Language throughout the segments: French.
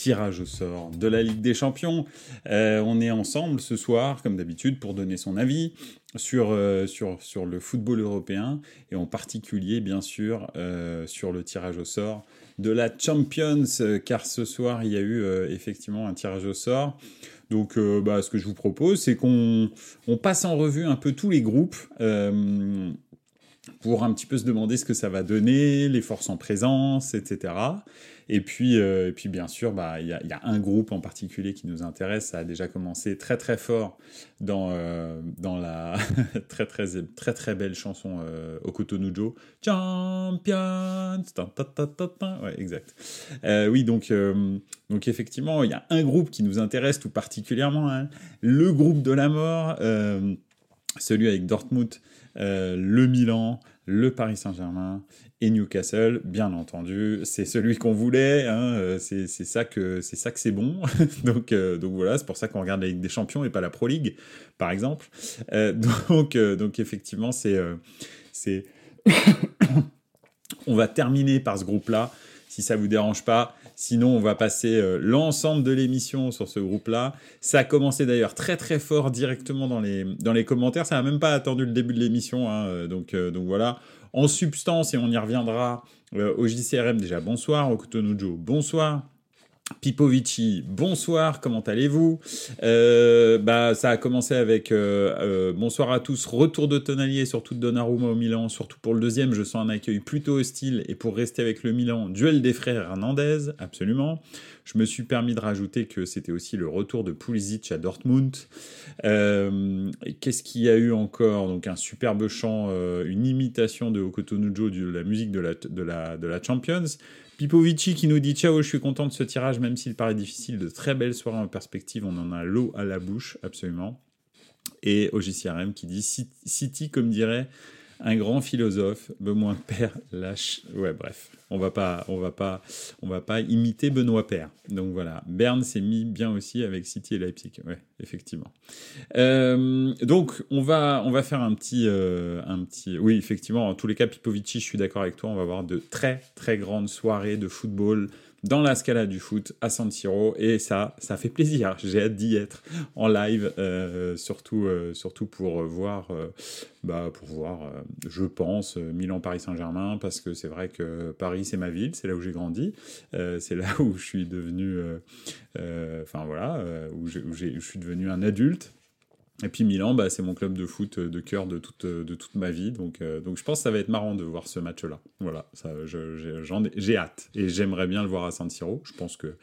tirage au sort de la Ligue des Champions. Euh, on est ensemble ce soir, comme d'habitude, pour donner son avis sur, euh, sur, sur le football européen et en particulier, bien sûr, euh, sur le tirage au sort de la Champions, car ce soir, il y a eu effectivement un tirage au sort. Donc, bah, ce que je vous propose, c'est qu'on on passe en revue un peu tous les groupes pour un petit peu se demander ce que ça va donner, les forces en présence, etc. Et puis, euh, et puis bien sûr, bah, il y, a, y, a un groupe en particulier qui nous intéresse. Ça a déjà commencé très très fort dans, euh, dans la très, très très très belle chanson euh, Okotonujo. Champions Ouais, exact. Euh, oui, donc, donc effectivement, il y a un groupe qui nous intéresse tout particulièrement. Hein. le groupe de la mort, celui avec Dortmund, le Milan, le Paris Saint-Germain et Newcastle, bien entendu, c'est celui qu'on voulait, hein, euh, c'est ça que c'est bon. donc, euh, donc voilà, c'est pour ça qu'on regarde la Ligue des Champions et pas la Pro League, par exemple. Euh, donc, effectivement, on va terminer par ce groupe-là, si ça vous dérange pas. Sinon, on va passer l'ensemble de l'émission sur ce groupe-là. Ça a commencé d'ailleurs très très fort directement dans les, dans les commentaires. Ça n'a même pas attendu le début de l'émission. Hein, donc, donc voilà. En substance, et on y reviendra euh, au JCRM déjà, bonsoir. Au bonsoir. Pipovici, bonsoir, comment allez-vous? Euh, bah, Ça a commencé avec euh, euh, bonsoir à tous, retour de Tonalier, surtout de Donnarumma au Milan, surtout pour le deuxième, je sens un accueil plutôt hostile, et pour rester avec le Milan, duel des frères Hernandez, absolument. Je me suis permis de rajouter que c'était aussi le retour de Pulisic à Dortmund. Qu'est-ce qu'il y a eu encore? Donc un superbe chant, une imitation de Okotonujo de la musique de la, Champions. Pipovici qui nous dit Ciao, je suis content de ce tirage, même s'il paraît difficile. De très belles soirées en perspective, on en a l'eau à la bouche, absolument. Et OGCRM qui dit City, comme dirait un grand philosophe, Benoît Père lâche. Ouais, bref, on va pas, on va pas, on va pas imiter Benoît Père. Donc voilà, Berne s'est mis bien aussi avec City et Leipzig. Ouais, effectivement. Euh, donc on va, on va faire un petit, euh, un petit. Oui, effectivement, en tous les cas, Pipovici, je suis d'accord avec toi. On va avoir de très, très grandes soirées de football dans la Scala du foot à San Siro et ça, ça fait plaisir. J'ai hâte d'y être en live, euh, surtout, euh, surtout pour voir, euh, bah, pour voir, je pense, Milan, Paris, Saint-Germain, parce que c'est vrai que Paris c'est ma ville, c'est là où j'ai grandi, c'est là où je suis devenu, enfin voilà, où, où je suis devenu un adulte. Et puis Milan, bah, c'est mon club de foot euh, de cœur de toute, euh, de toute ma vie. Donc, euh, donc je pense que ça va être marrant de voir ce match-là. Voilà, j'ai hâte. Et j'aimerais bien le voir à San Siro. Je pense que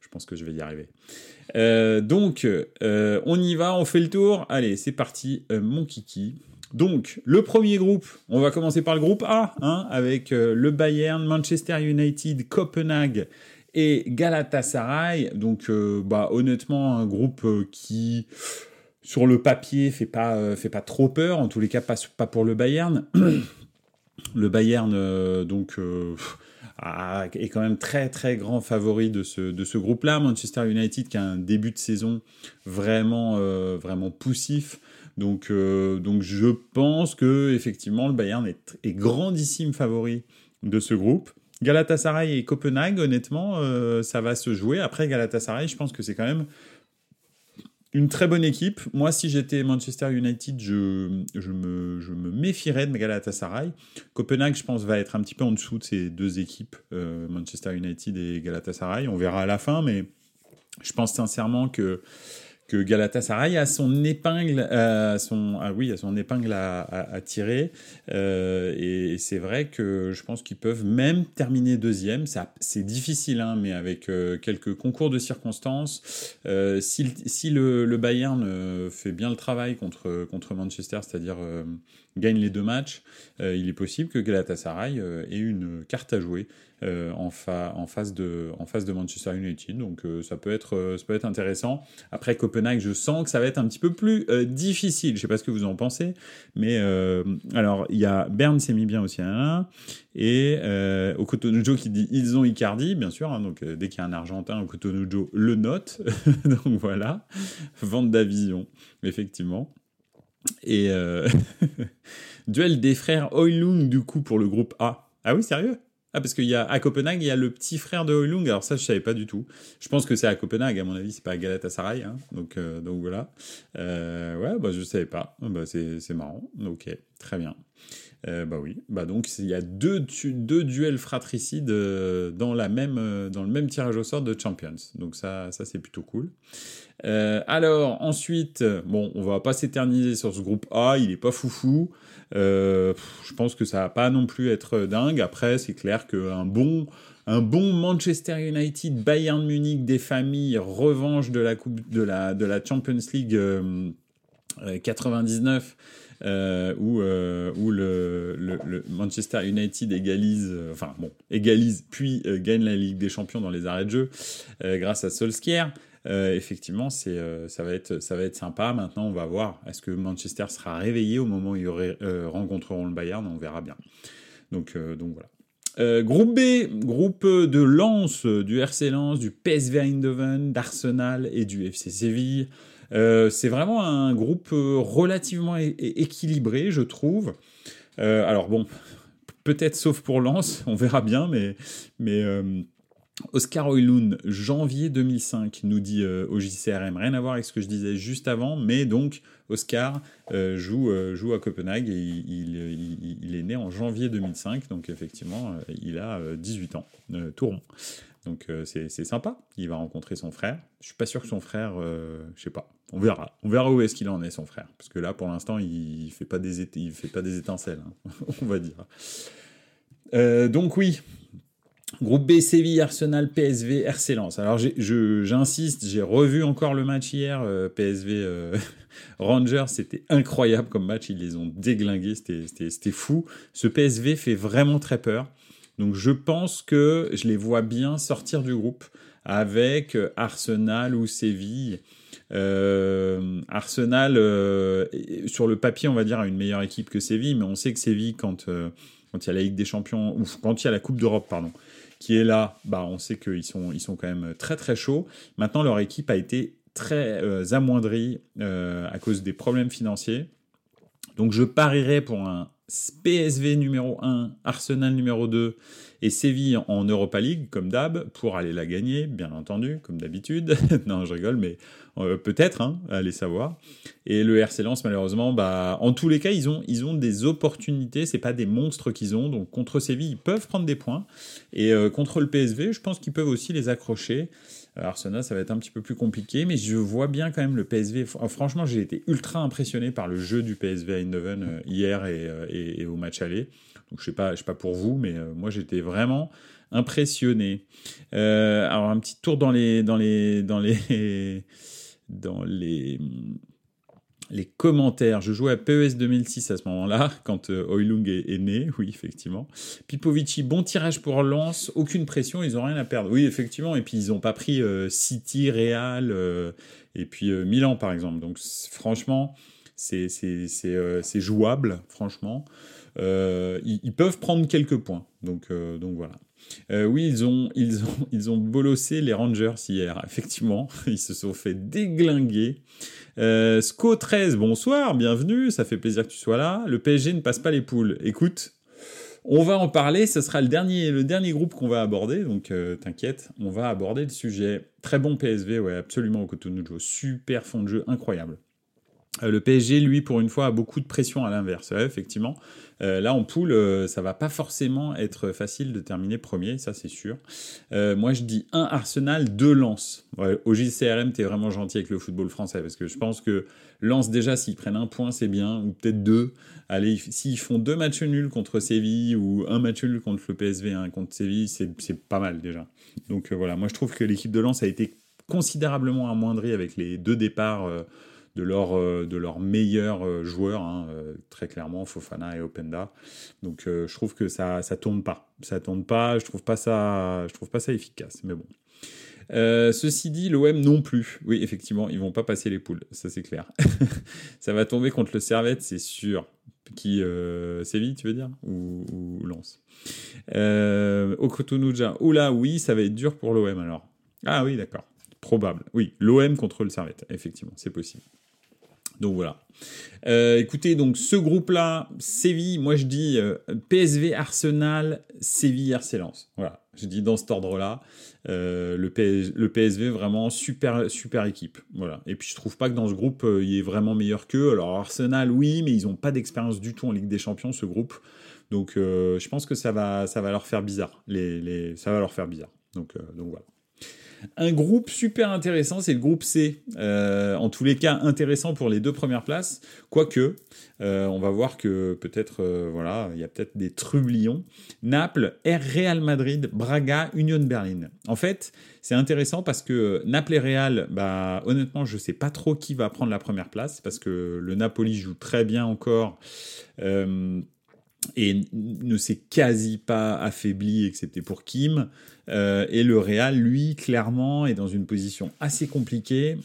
je, pense que je vais y arriver. donc, on y va, on fait le tour. Allez, c'est parti, mon kiki. Donc, le premier groupe, on va commencer par le groupe A, hein, avec le Bayern, Manchester United, Copenhague et Galatasaray. Donc, bah, honnêtement, un groupe qui sur le papier fait pas euh, fait pas trop peur. En tous les cas pas, pour le Bayern. Le Bayern euh, donc euh, est quand même très très grand favori de ce de ce groupe là Manchester United qui a un début de saison vraiment vraiment poussif. Donc donc je pense que effectivement le Bayern est, est grandissime favori de ce groupe. Galatasaray et Copenhague honnêtement ça va se jouer. Après Galatasaray je pense que c'est quand même une très bonne équipe. Moi, si j'étais Manchester United, je, je, me, je me méfierais de Galatasaray. Copenhague, je pense, va être un petit peu en dessous de ces deux équipes, euh, Manchester United et Galatasaray. On verra à la fin, mais je pense sincèrement que que Galatasaray a son épingle, à son, ah oui, a son épingle à, tirer. Euh, et, c'est vrai que je pense qu'ils peuvent même terminer deuxième. C'est difficile, hein, mais avec euh, quelques concours de circonstances, euh, si, si le, le, Bayern fait bien le travail contre, contre Manchester, c'est-à-dire gagne les deux matchs, il est possible que Galatasaray ait une carte à jouer. Euh, en, fa en, face de, Manchester United. Donc euh, ça, peut être, euh, ça peut être intéressant. Après, Copenhague je sens que ça va être un petit peu plus difficile. Je sais pas ce que vous en pensez, mais alors il y a Berne s'est mis bien aussi à un et euh, Okotonujo qui dit ils ont Icardi, bien sûr. Hein, donc dès qu'il y a un Argentin, Okotonujo le note. donc voilà, vente Vision, effectivement. Et duel des frères Oilung du coup pour le groupe A. Ah oui, sérieux? Ah, parce qu'il y a à Copenhague, il y a le petit frère de Hoylung. Alors ça, je savais pas du tout. Je pense que c'est à Copenhague, à mon avis, c'est pas à Galatasaray. Hein. Donc, euh, donc voilà. Euh, ouais, bah je savais pas. Bah, c'est marrant. Ok, très bien. Euh, bah oui. Bah donc il y a deux, deux duels fratricides dans la même dans le même tirage au sort de Champions. Donc ça, ça c'est plutôt cool. alors ensuite, bon, on va pas s'éterniser sur ce groupe A. Il est pas foufou. Euh, je pense que ça va pas non plus être dingue. Après, c'est clair qu'un bon, un bon Manchester United, Bayern Munich des familles, revanche de la coupe de la de la Champions League 99. Euh, euh, où, où le, Manchester United égalise, enfin bon, égalise, puis gagne la Ligue des Champions dans les arrêts de jeu grâce à Solskjaer. Euh, effectivement, c'est, euh, ça, va être, ça va être sympa. Maintenant, on va voir. Est-ce que Manchester sera réveillé au moment où ils euh, rencontreront le Bayern? On verra bien. Donc, donc voilà. groupe B, groupe de Lens, du RC Lens, du PSV Eindhoven, d'Arsenal et du FC Séville. C'est vraiment un groupe relativement équilibré, je trouve. alors bon, peut-être sauf pour Lens, on verra bien, mais, Oscar Oilund, janvier 2005, nous dit euh, au JCRM. Rien à voir avec ce que je disais juste avant, mais donc Oscar euh, joue, euh, à Copenhague et il, est né en janvier 2005, donc effectivement, il a 18 ans, tout Donc c'est sympa, il va rencontrer son frère. Je suis pas sûr que son frère, je sais pas, on verra. On verra où est-ce qu'il en est, son frère. Parce que là, pour l'instant, il fait fait pas des étincelles, hein, on va dire. donc oui, Groupe B, Séville, Arsenal, PSV, RC Lens. Alors j'insiste, j'ai revu encore le match hier, euh, PSV euh, Rangers, c'était incroyable comme match, ils les ont déglingués, c'était fou. Ce PSV fait vraiment très peur. Donc je pense que je les vois bien sortir du groupe avec euh, Arsenal ou Séville. Arsenal, sur le papier, on va dire, a une meilleure équipe que Séville, mais on sait que Séville, quand, quand il y a la Ligue des Champions, ou quand il y a la Coupe d'Europe, pardon, qui est là, bah, on sait qu'ils sont, ils sont quand même très très chauds. Maintenant, leur équipe a été très euh, amoindrie euh, à cause des problèmes financiers. Donc je parierais pour un PSV numéro 1, Arsenal numéro 2 et Séville en Europa League, comme d'hab, pour aller la gagner, bien entendu, comme d'habitude. non, je rigole, mais euh, peut-être, hein, allez savoir. Et le RC Lens, malheureusement, bah, en tous les cas, ils ont, ils ont des opportunités, c'est pas des monstres qu'ils ont. Donc contre Séville, ils peuvent prendre des points. Et euh, contre le PSV, je pense qu'ils peuvent aussi les accrocher. Euh, Arsenal, ça va être un petit peu plus compliqué, mais je vois bien quand même le PSV. Franchement, j'ai été ultra impressionné par le jeu du PSV à Eindhoven euh, hier euh, et, au match aller. Donc je sais pas, je sais pas pour vous, mais moi j'étais vraiment impressionné. alors un petit tour dans les dans les dans les dans les les commentaires. Je jouais à PES 2006 à ce moment-là, quand euh, Oilung est, né, oui, effectivement. Pipovici, bon tirage pour Lens, aucune pression, ils n'ont rien à perdre. Oui, effectivement, et puis ils n'ont pas pris euh, City, Real, euh, et puis Milan, par exemple. Donc, franchement, c'est jouable, franchement. Ils, peuvent prendre quelques points. Donc, donc voilà. oui, ils ont, ils, ont, ils ont bolossé les Rangers hier, effectivement. Ils se sont fait déglinguer. Euh, Sco13, bonsoir, bienvenue, ça fait plaisir que tu sois là. Le PSG ne passe pas les poules. Écoute, on va en parler, ce sera le dernier, le dernier groupe qu'on va aborder, donc euh, t'inquiète, on va aborder le sujet. Très bon PSV, ouais, absolument au Cotonou super fond de jeu, incroyable. Euh, le PSG, lui, pour une fois, a beaucoup de pression à l'inverse. effectivement, euh, là, en poule, euh, ça va pas forcément être facile de terminer premier, ça c'est sûr. moi, je dis un Arsenal, deux Lens. au JCRM, es vraiment gentil avec le football français, parce que je pense que Lens, déjà, s'ils prennent un point, c'est bien, ou peut-être deux. Allez, s'ils font deux matchs nuls contre Séville, ou un match nul contre le PSV, un contre Séville, c'est pas mal déjà. Donc voilà, moi je trouve que l'équipe de Lens a été considérablement amoindrie avec les deux départs de leurs euh, de leurs meilleurs euh, joueurs, hein, euh, très clairement Fofana et Openda. Donc je trouve que ça ça tourne pas, ça tourne pas. Je trouve pas ça je trouve pas ça efficace. Mais bon. ceci dit, l'OM non plus. Oui, effectivement, ils vont pas passer les poules, ça c'est clair. ça va tomber contre le Servette, c'est sûr. Qui Séville, tu veux dire? Ou, ou Lens? Euh. Oula, oui, ça va être dur pour l'OM alors. Ah oui, d'accord. Probable. Oui, l'OM contre le Servette, effectivement, c'est possible. Donc voilà. Euh, écoutez, donc ce groupe-là, Séville, moi je dis euh, PSV, Arsenal, Séville, RC Voilà, je dis dans cet ordre-là. Euh, le, PSV, vraiment super, super équipe. Voilà. Et puis je trouve pas que dans ce groupe, il est vraiment meilleur qu'eux. Alors Arsenal, oui, mais ils n'ont pas d'expérience du tout en Ligue des Champions, ce groupe. Donc je pense que ça va, ça va leur faire bizarre. Les, les, ça va leur faire bizarre. Donc, donc voilà. Un groupe super intéressant, c'est le groupe C. Euh, en tous les cas, intéressant pour les deux premières places. Quoique, euh, on va voir que peut-être, euh, voilà, il y a peut-être des trublions. Naples, Air Real Madrid, Braga, Union Berlin. En fait, c'est intéressant parce que Naples et Real, bah, honnêtement, je ne sais pas trop qui va prendre la première place parce que le Napoli joue très bien encore et ne s'est quasi pas affaibli, excepté pour Kim. Euh, et le Real, lui, clairement, est dans une position assez compliquée.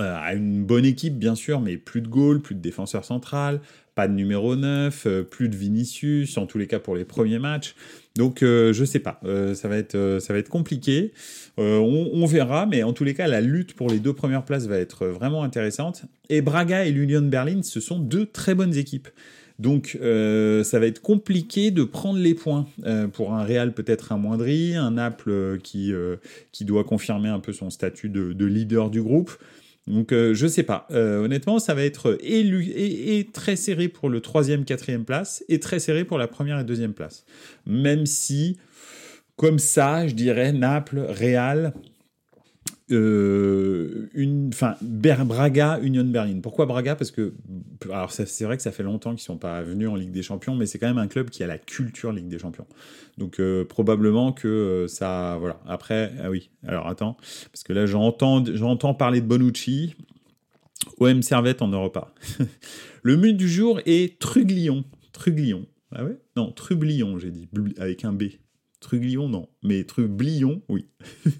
Euh, a une bonne équipe, bien sûr, mais plus de goals, plus de défenseur central, pas de numéro 9, euh, plus de Vinicius, en tous les cas pour les premiers matchs. Donc, je sais pas, ça, va être, ça va être compliqué. On, on, verra, mais en tous les cas, la lutte pour les deux premières places va être vraiment intéressante. Et Braga et l'Union Berlin, ce sont deux très bonnes équipes. Donc euh, ça va être compliqué de prendre les points euh, pour un Real peut-être amoindri, un Naples euh, qui, qui doit confirmer un peu son statut de, leader du groupe. Donc je sais pas. honnêtement, ça va être élu et, très serré pour le troisième, quatrième place et très serré pour la première et deuxième place. Même si, comme ça, je dirais Naples, Real, euh, une, enfin, Braga, Union Berlin. Pourquoi Braga? Parce que, alors c'est vrai que ça fait longtemps qu'ils sont pas venus en Ligue des Champions, mais c'est quand même un club qui a la culture Ligue des Champions. Donc euh, probablement que euh, ça, voilà. Après, ah oui. Alors attends, parce que là j'entends, j'entends parler de Bonucci. OM Servette en Europe. Le but du jour est Truglion. Truglion. Ah ouais? Non, Trublion, j'ai dit, avec un B. Truglion, non. Mais Trublion, oui.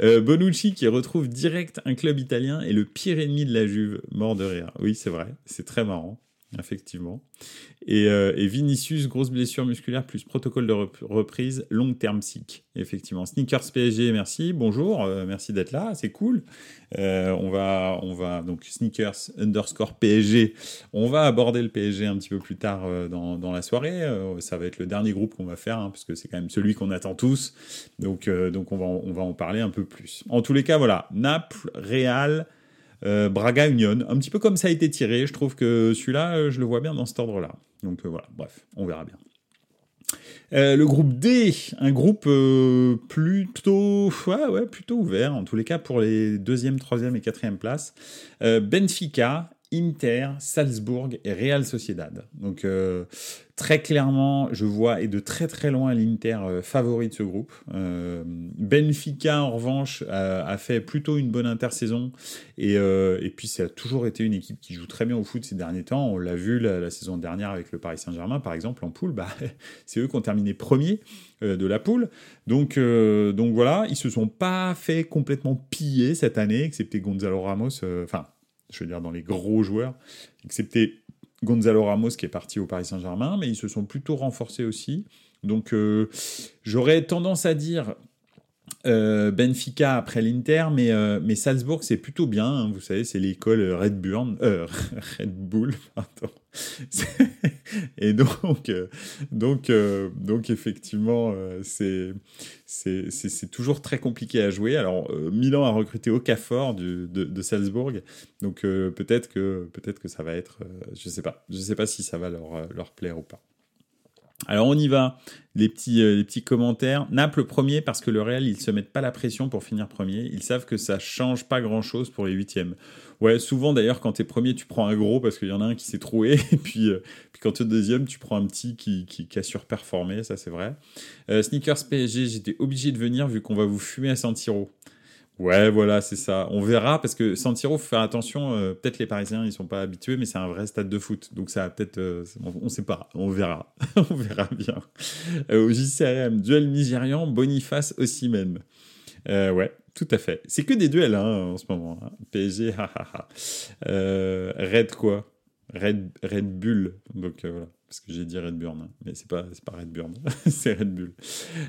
Euh, Bonucci qui retrouve direct un club italien et le pire ennemi de la Juve, mort de rire. Oui, c'est vrai, c'est très marrant effectivement. Euh, et, Vinicius, grosse blessure musculaire plus protocole de reprise, long terme sick, effectivement. Sneakers PSG, merci, bonjour, euh, merci d'être là, c'est cool. Euh, on, va, on va, donc sneakers underscore PSG, on va aborder le PSG un petit peu plus tard dans, la soirée. ça va être le dernier groupe qu'on va faire, hein, parce que c'est quand même celui qu'on attend tous. Donc, donc on, va, on va en parler un peu plus. En tous les cas, voilà, Naples, Real, euh, Braga Union, un petit peu comme ça a été tiré. Je trouve que celui-là, euh, je le vois bien dans cet ordre-là. Donc euh, voilà, bref, on verra bien. le groupe D, un groupe plutôt, ouais, plutôt ouvert, en tous les cas pour les deuxième, troisième et quatrième places. Benfica, Inter, Salzbourg et Real Sociedad. Donc euh, très clairement, je vois et de très très loin l'Inter euh, favori de ce groupe. Euh, Benfica en revanche a, fait plutôt une bonne intersaison et, et, puis ça a toujours été une équipe qui joue très bien au foot ces derniers temps. On l'a vu la, saison dernière avec le Paris Saint-Germain par exemple en poule, bah, c'est eux qui ont terminé premier de la poule. Donc, donc voilà, ils se sont pas fait complètement piller cette année, excepté Gonzalo Ramos. Enfin, je veux dire dans les gros joueurs, excepté Gonzalo Ramos qui est parti au Paris Saint-Germain, mais ils se sont plutôt renforcés aussi. Donc euh, j'aurais tendance à dire Benfica après l'Inter, mais, euh, mais Salzbourg c'est plutôt bien. Hein. vous savez, c'est l'école Red, Bull. Pardon. et donc, euh, donc, euh, donc effectivement, euh, c'est c'est toujours très compliqué à jouer. Alors, Milan a recruté Okafor de, de, Salzbourg, donc peut-être que peut-être que ça va être, je sais sais pas si ça va leur leur plaire ou pas. Alors on y va, les petits, les petits commentaires. Naples premier parce que le Real, ils se mettent pas la pression pour finir premier. Ils savent que ça change pas grand-chose pour les huitièmes. Ouais, souvent d'ailleurs, quand tu es premier, tu prends un gros parce qu'il y en a un qui s'est troué. Et puis, euh, puis quand tu es deuxième, tu prends un petit qui, qui, a surperformé, ça c'est vrai. Euh, Sneakers PSG, j'étais obligé de venir vu qu'on va vous fumer à San Siro. Ouais, voilà, c'est ça. On verra parce que San Siro, faut faire attention. Euh, peut-être les Parisiens, ils sont pas habitués, mais c'est un vrai stade de foot. Donc ça peut-être, on, ne sait pas. On verra. on verra bien. au JCRM, duel nigérian, Boniface Ossimène. Euh, ouais, tout à fait. C'est que des duels hein, en ce moment. Hein. PSG, hahaha. euh, Red quoi? Red, Red Bull. Donc euh, voilà. Parce que j'ai dit Red Bull, hein. mais c'est pas, pas Red Bull, c'est Red Bull.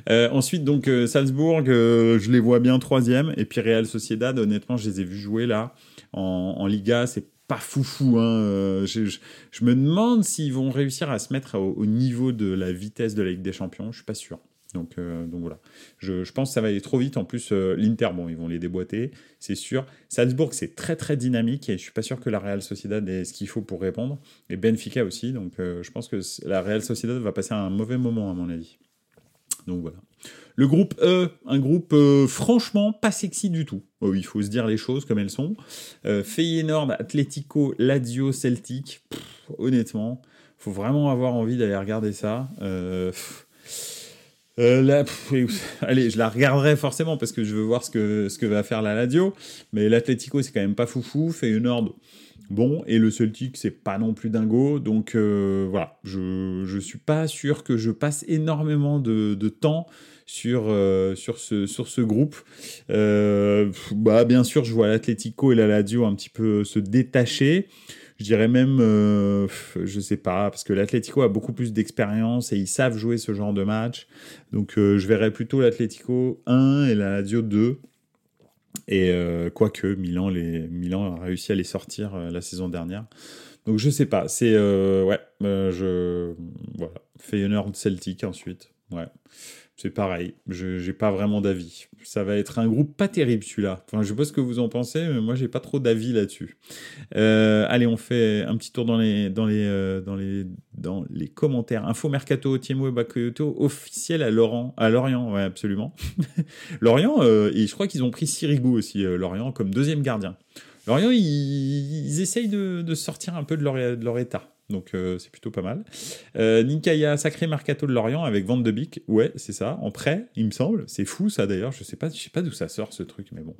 Euh, ensuite, donc euh, Salzbourg, je les vois bien troisième. Et puis Real Sociedad, honnêtement, je les ai vus jouer là en, Liga. C'est pas foufou. Hein. Je, me demande s'ils vont réussir à se mettre au, au, niveau de la vitesse de la Ligue des Champions. Je suis pas sûr. Donc, euh, donc voilà. Je, pense que ça va aller trop vite. En plus, euh, l'Inter, bon, ils vont les déboîter, c'est sûr. Salzbourg, c'est très très dynamique et je suis pas sûr que la Real Sociedad ait ce qu'il faut pour répondre. Et Benfica aussi. Donc euh, je pense que la Real Sociedad va passer un mauvais moment à mon avis. Donc voilà. Le groupe E, un groupe franchement pas sexy du tout. Oh, il faut se dire les choses comme elles sont. Feyenoord, Atletico, Lazio, Celtic. Pff, honnêtement, faut vraiment avoir envie d'aller regarder ça. Euh, allez, je la regarderai forcément parce que je veux voir ce que, va faire la Lazio. Mais l'Atletico, c'est quand même pas foufou. Feyenoord, bon. Et le Celtic, c'est pas non plus dingo. Donc euh, voilà, je, je suis pas sûr que je passe énormément de, temps sur, euh, sur, ce, groupe. Bah, bien sûr, je vois l'Atletico et la Lazio un petit peu se détacher. Je dirais même, euh, je sais pas, parce que l'Atlético a beaucoup plus d'expérience et ils savent jouer ce genre de match. Donc euh, je verrais plutôt l'Atlético 1 et la Lazio 2. Et euh, quoique Milan, les, Milan a réussi à les sortir euh, la saison dernière. Donc je sais pas, c'est ouais, je voilà, Feyenoord Celtic ensuite, ouais c'est pareil, je n'ai pas vraiment d'avis. Ça va être un groupe pas terrible celui-là. Enfin, je sais pas ce que vous en pensez, mais moi j'ai pas trop d'avis là-dessus. Euh, allez, on fait un petit tour dans les dans les euh, dans les dans les commentaires. Info mercato Tiemo et Bakoyoto officiel à Laurent à Lorient, ouais absolument. Lorient euh, et je crois qu'ils ont pris Sirigu aussi Lorient comme deuxième gardien. Lorient ils, ils essayent de, de sortir un peu de leur de leur état. Donc euh, c'est plutôt pas mal. Euh, sacré mercato de Lorient avec Van de. Ouais, c'est ça. En prêt, il me semble. C'est fou ça d'ailleurs. Je sais pas, je sais pas d'où ça sort ce truc, mais bon.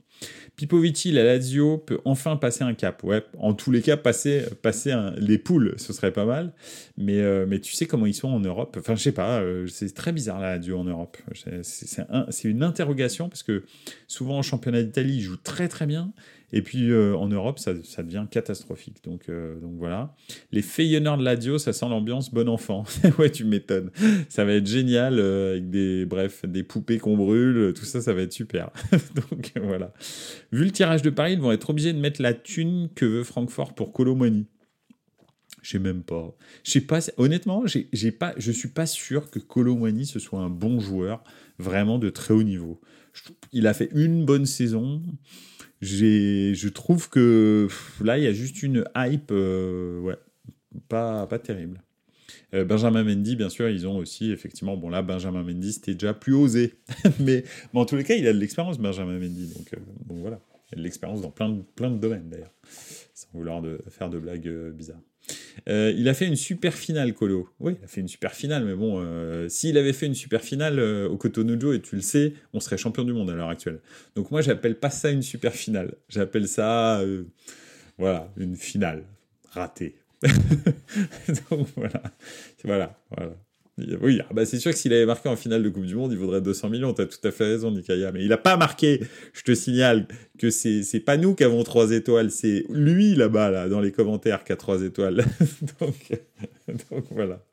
Pipovici, la Lazio peut enfin passer un cap. Ouais, en tous les cas, passer, passer les poules, ce serait pas mal. Mais, euh, mais tu sais comment ils sont en Europe? Enfin, je sais pas. Euh, c'est très bizarre la Lazio en Europe. C'est un, une interrogation parce que souvent en championnat d'Italie, ils jouent très très bien. Et puis euh, en Europe, ça, devient catastrophique. Donc, euh, donc voilà. Les Feyenoord de Ladio, ça sent l'ambiance bon enfant. ouais, tu m'étonnes. Ça va être génial euh, avec des, bref, des poupées qu'on brûle. Tout ça, ça va être super. donc voilà. Vu le tirage de Paris, ils vont être obligés de mettre la thune que veut Francfort pour Colomani. Je sais même pas. Je pas. Honnêtement, j'ai pas. Je suis pas sûr que Colomani ce soit un bon joueur, vraiment de très haut niveau. Il a fait une bonne saison je trouve que là, il y a juste une hype, euh, ouais, pas, pas terrible. Euh, Benjamin Mendy, bien sûr, ils ont aussi, effectivement, bon là, Benjamin Mendy, c'était déjà plus osé. mais, mais, en tous les cas, il a de l'expérience, Benjamin Mendy. Donc, euh, donc voilà, il a de l'expérience dans plein de, plein de domaines, d'ailleurs, sans vouloir de, faire de blagues euh, bizarres. Euh, il a fait une super finale, Colo. Oui, il a fait une super finale, mais bon, euh, s'il avait fait une super finale euh, au Cotonou et tu le sais, on serait champion du monde à l'heure actuelle. Donc moi, j'appelle pas ça une super finale. J'appelle ça, voilà, une finale ratée. Donc voilà, voilà, voilà. Oui, bah c'est sûr que s'il avait marqué en finale de Coupe du Monde, il vaudrait 200 millions. T'as tout à fait raison, Nikaya. Mais il n'a pas marqué. Je te signale que c'est c'est pas nous qui avons trois étoiles, c'est lui là-bas là dans les commentaires qui a trois étoiles. donc, voilà.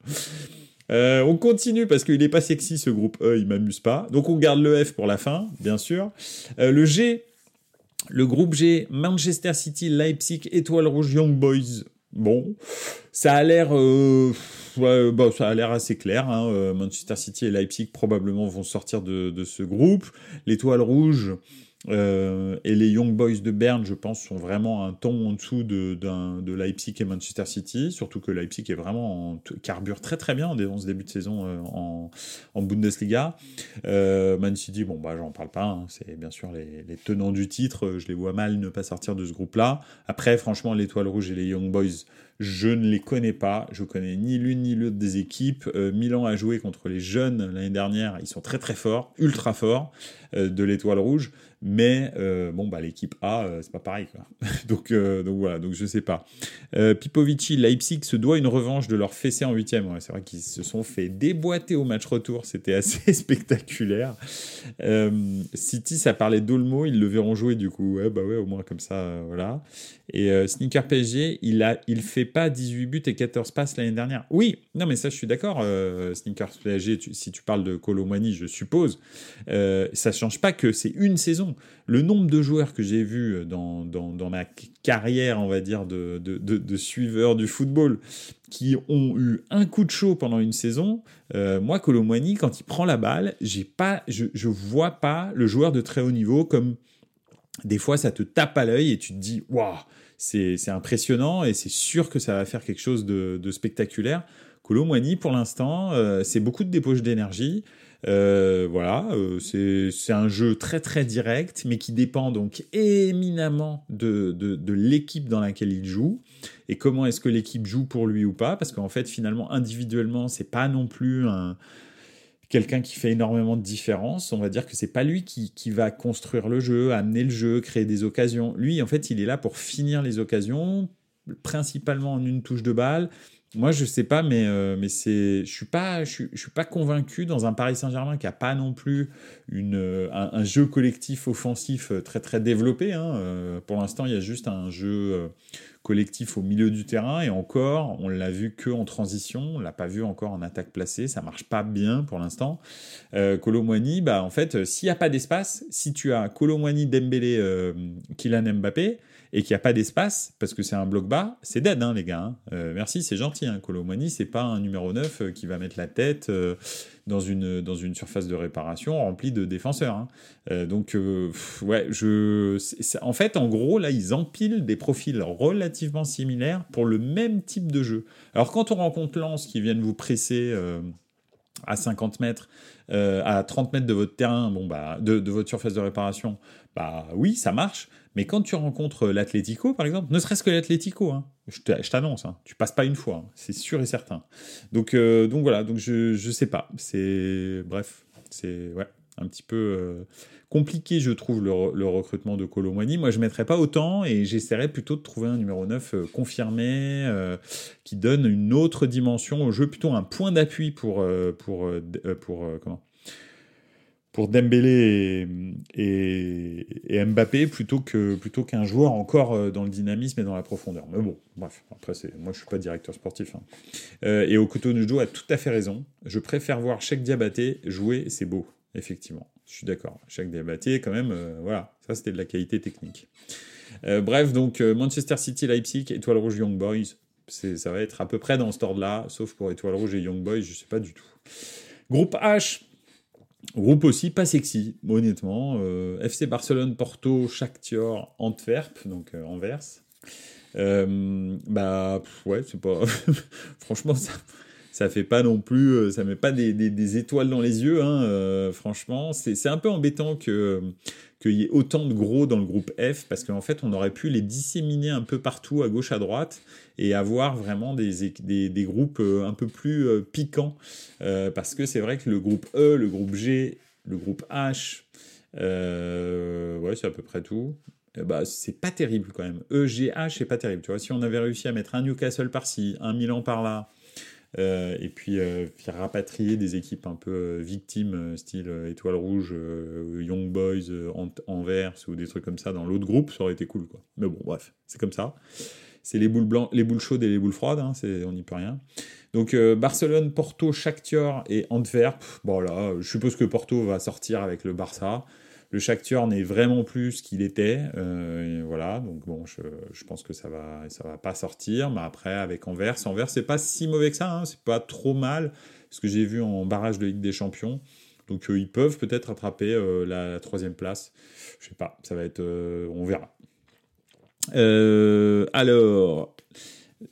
Euh, on continue parce qu'il est pas sexy ce groupe E, il m'amuse pas. Donc on garde le F pour la fin, bien sûr. Euh, le G, le groupe G, Manchester City, Leipzig, Étoile Rouge, Young Boys. Bon, ça a l'air. Bah, ça a l'air assez clair. Hein. Euh, Manchester City et Leipzig probablement vont sortir de, de ce groupe. L'étoile rouge euh, et les Young Boys de Berne, je pense, sont vraiment un ton en dessous de, de Leipzig et Manchester City. Surtout que Leipzig est vraiment en, carbure très très bien en ce début de saison euh, en, Bundesliga. Euh, Man City, bon, bah, j'en parle pas. Hein. C'est bien sûr les, tenants du titre. Je les vois mal ne pas sortir de ce groupe-là. Après, franchement, l'étoile rouge et les Young Boys Je ne les connais pas. Je connais ni l'une ni l'autre des équipes. Milan a joué contre les jeunes l'année dernière. Ils sont très très forts, ultra forts de l'étoile rouge. Mais euh, bon, bah, l'équipe A, euh, c'est pas pareil. Donc, euh, donc voilà, donc je sais pas. Pipovici, Leipzig se doit une revanche de leur fessé en huitième. Ouais, c'est vrai qu'ils se sont fait déboîter au match retour. C'était assez spectaculaire. City, ça parlait d'Olmo. Ils le verront jouer du coup. Ouais, bah ouais, au moins comme ça, voilà. Et Sneaker PSG, il a, il fait pas 18 buts et 14 passes l'année dernière. Oui, non, mais ça, je suis d'accord. Sneaker PSG, si tu parles de Colomani, je suppose, ça change pas que c'est une saison le nombre de joueurs que j'ai vus dans, dans, ma carrière, on va dire, de, de, de, suiveur du football, qui ont eu un coup de chaud pendant une saison, euh, moi, Colomwani, quand il prend la balle, pas, je ne vois pas le joueur de très haut niveau comme des fois ça te tape à l'œil et tu te dis, waouh, c'est impressionnant et c'est sûr que ça va faire quelque chose de, spectaculaire. Colomwani, pour l'instant, euh, c'est beaucoup de dépôche d'énergie. Euh, voilà, euh, c'est un jeu très très direct, mais qui dépend donc éminemment de, l'équipe dans laquelle il joue et comment est-ce que l'équipe joue pour lui ou pas, parce qu'en fait finalement individuellement c'est pas non plus un quelqu'un qui fait énormément de différence. On va dire que c'est pas lui qui, qui, va construire le jeu, amener le jeu, créer des occasions. Lui, en fait, il est là pour finir les occasions, principalement en une touche de balle moi, je sais pas, mais, euh, mais je suis pas, je suis, pas convaincu dans un Paris Saint-Germain qui a pas non plus une, euh, un, jeu collectif offensif euh, très très développé. Hein. pour l'instant, il y a juste un jeu collectif au milieu du terrain et encore, on l'a vu que en transition, on l'a pas vu encore en attaque placée, ça marche pas bien pour l'instant. Euh, bah en fait, s'il n'y a pas d'espace, si tu as Colomwani, Dembélé, Kylian Mbappé, et qu'il n'y a pas d'espace, parce que c'est un bloc bas, c'est dead, hein, les gars. Hein. Euh, merci, c'est gentil. Hein. Colomani, c'est pas un numéro 9 euh, qui va mettre la tête euh, dans, une, dans une surface de réparation remplie de défenseurs. Hein. donc, ouais, je. En fait, en gros, là, ils empilent des profils relativement similaires pour le même type de jeu. Alors, quand on rencontre Lens qui viennent vous presser à 50 mètres, à 30 mètres de votre terrain, bon bah, de, de, votre surface de réparation, bah oui, ça marche. Mais quand tu rencontres l'Atlético, par exemple, ne serait-ce que l'Atlético, hein, je t'annonce, hein, tu passes pas une fois, hein, c'est sûr et certain. Donc, euh, donc voilà, donc je, je sais pas. C'est bref, c'est ouais, un petit peu euh, compliqué, je trouve, le, recrutement de Colomani. Moi, je mettrais pas autant et j'essaierais plutôt de trouver un numéro 9 euh, confirmé qui donne une autre dimension au jeu, plutôt un point d'appui pour, pour, pour comment pour Dembélé et, Mbappé plutôt que plutôt qu'un joueur encore euh, dans le dynamisme et dans la profondeur. Mais bon, bref, après c'est moi je suis pas directeur sportif. Hein. Euh, et a tout à fait raison. Je préfère voir chaque Diabaté jouer, c'est beau, effectivement. Je suis d'accord. Chaque Diabaté, quand même, euh, voilà, ça c'était de la qualité technique. Euh, bref, donc Manchester City, Leipzig, Étoile Rouge, Young Boys, ça va être à peu près dans ce ordre-là, sauf pour Étoile Rouge et Young Boys, je sais pas du tout. Groupe H, Groupe aussi pas sexy, honnêtement. Euh, FC Barcelone, Porto, Shakhtar, Antwerp, donc euh, Anvers. Euh, bah ouais, c'est pas. franchement, ça, ça fait pas non plus. Ça met pas des, étoiles dans les yeux, hein, franchement. C'est un peu embêtant que qu'il y ait autant de gros dans le groupe F, parce qu'en fait, on aurait pu les disséminer un peu partout, à gauche, à droite, et avoir vraiment des, des, groupes euh, un peu plus euh, piquants, euh, parce que c'est vrai que le groupe E, le groupe G, le groupe H, ouais, c'est à peu près tout. bah, c'est pas terrible quand même. E, G, H, c'est pas terrible. Tu vois, si on avait réussi à mettre un Newcastle par-ci, un Milan par-là, euh, et puis euh, faire rapatrier des équipes un peu euh, victimes, style Étoile Rouge, Young Boys, Anvers ou des trucs comme ça dans l'autre groupe, ça aurait été cool. Quoi. Mais bon, bref, c'est comme ça. C'est les boules, les boules chaudes et les boules froides, hein, on n'y peut rien. Donc Barcelone, Porto, Shakhtar et Antwerp. Bon là, je suppose que Porto va sortir avec le Barça. Le Shakhtar n'est vraiment plus ce qu'il était. Euh, voilà, donc bon, je, pense que ça va, ça va pas sortir. Mais après, avec Anvers, Anvers, c'est pas si mauvais que ça. Hein, c'est pas trop mal. Ce que j'ai vu en barrage de Ligue des Champions. Donc euh, ils peuvent peut-être attraper euh, la, troisième place. Je sais pas, ça va être, on verra. alors,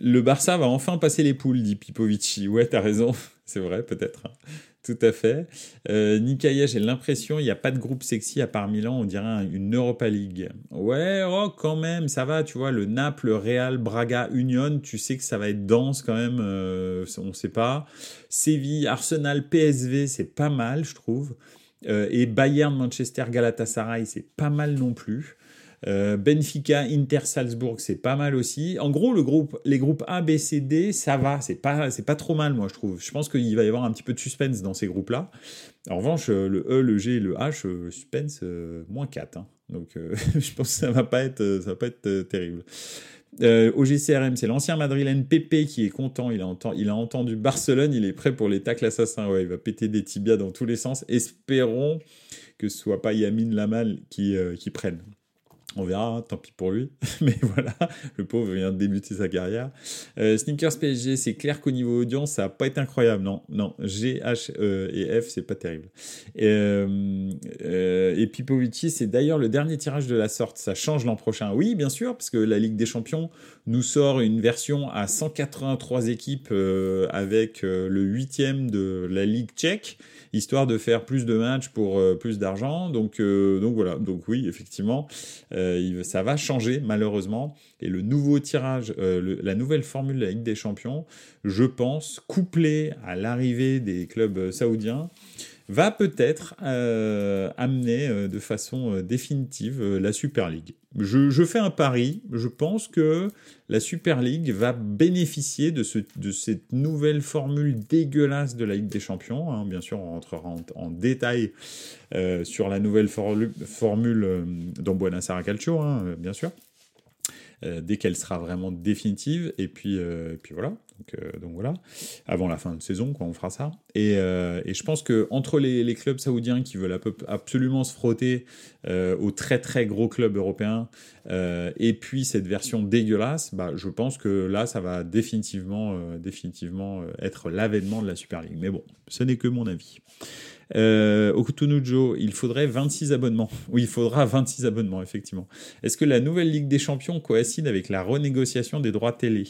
le Barça va enfin passer les poules, dit Pipovici. Ouais, t'as raison. c'est vrai, peut-être. Hein. Tout à fait. Euh, Nikaya, j'ai l'impression, il n'y a pas de groupe sexy à part Milan, on dirait une Europa League. Ouais, oh, quand même, ça va, tu vois, le Naples, Real, Braga, Union, tu sais que ça va être dense quand même, euh, on ne sait pas. Séville, Arsenal, PSV, c'est pas mal, je trouve. Euh, et Bayern, Manchester, Galatasaray, c'est pas mal non plus. Euh, Benfica, Inter, Salzbourg, c'est pas mal aussi. En gros, le groupe, les groupes A, B, C, D, ça va, c'est pas, trop mal, moi, je trouve. Je pense qu'il va y avoir un petit peu de suspense dans ces groupes-là. En revanche, euh, le E, le G le H, euh, suspense, moins 4. Hein. Donc, je pense que ça va pas être, ça va pas être terrible. au GCRM, c'est l'ancien madrilène Pepe qui est content. Il a, il a entendu Barcelone, il est prêt pour les tacles assassins. Ouais, il va péter des tibias dans tous les sens. Espérons que ce soit pas Yamin Lamal qui, qui prenne. On verra, hein, tant pis pour lui. Mais voilà, le pauvre vient de débuter sa carrière. Euh, Sneakers PSG, c'est clair qu'au niveau audience, ça va pas être incroyable. Non, non. G, H e et F, c'est pas terrible. Et, euh, euh, et Pipovici, c'est d'ailleurs le dernier tirage de la sorte. Ça change l'an prochain. Oui, bien sûr, parce que la Ligue des Champions nous sort une version à 183 équipes euh, avec le huitième de la Ligue tchèque histoire de faire plus de matchs pour euh, plus d'argent. Donc, euh, donc voilà, donc oui, effectivement, euh, ça va changer malheureusement. Et le nouveau tirage, la nouvelle formule de la Ligue des Champions, je pense, couplé à l'arrivée des clubs saoudiens, va peut-être euh, amener euh, de façon euh, définitive la Super League. Je, fais un pari, je pense que la Super League va bénéficier de, ce, de cette nouvelle formule dégueulasse de la Ligue des Champions. Hein. Bien sûr, on rentrera en, détail sur la nouvelle formule dans Aires Calcio, hein, bien sûr. Dès qu'elle sera vraiment définitive. Et puis, puis voilà. Euh, donc, voilà, avant la fin de saison, on fera ça. Et, euh, je pense que entre les, clubs saoudiens qui veulent absolument se frotter euh, aux très très gros clubs européens, et puis cette version dégueulasse, bah, je pense que là, ça va définitivement, définitivement être l'avènement de la Super League. Mais bon, ce n'est que mon avis. Euh, Okutunujo, il faudrait 26 abonnements. Oui, il faudra 26 abonnements, effectivement. Est-ce que la nouvelle Ligue des Champions coïncide avec la renégociation des droits télé?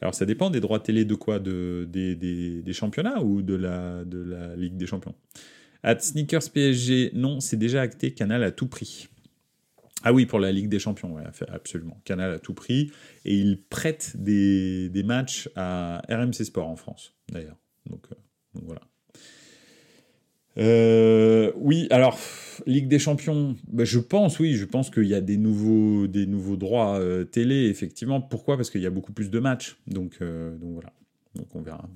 Alors ça dépend des droits télé de quoi? De, des, championnats ou de la, de la Ligue des Champions? At Sneakers PSG, non, c'est déjà acté, Canal à tout prix. Ah oui, pour la Ligue des Champions, absolument. Canal à tout prix. Et il prête des, matchs à RMC Sport en France, d'ailleurs. Donc, euh, donc, voilà. Euh, oui, alors Ligue des Champions, bah, je pense, oui, je pense qu'il y a des nouveaux, des nouveaux droits euh, télé, effectivement. Pourquoi? Parce qu'il y a beaucoup plus de matchs. Donc, euh, donc voilà. Donc on verra.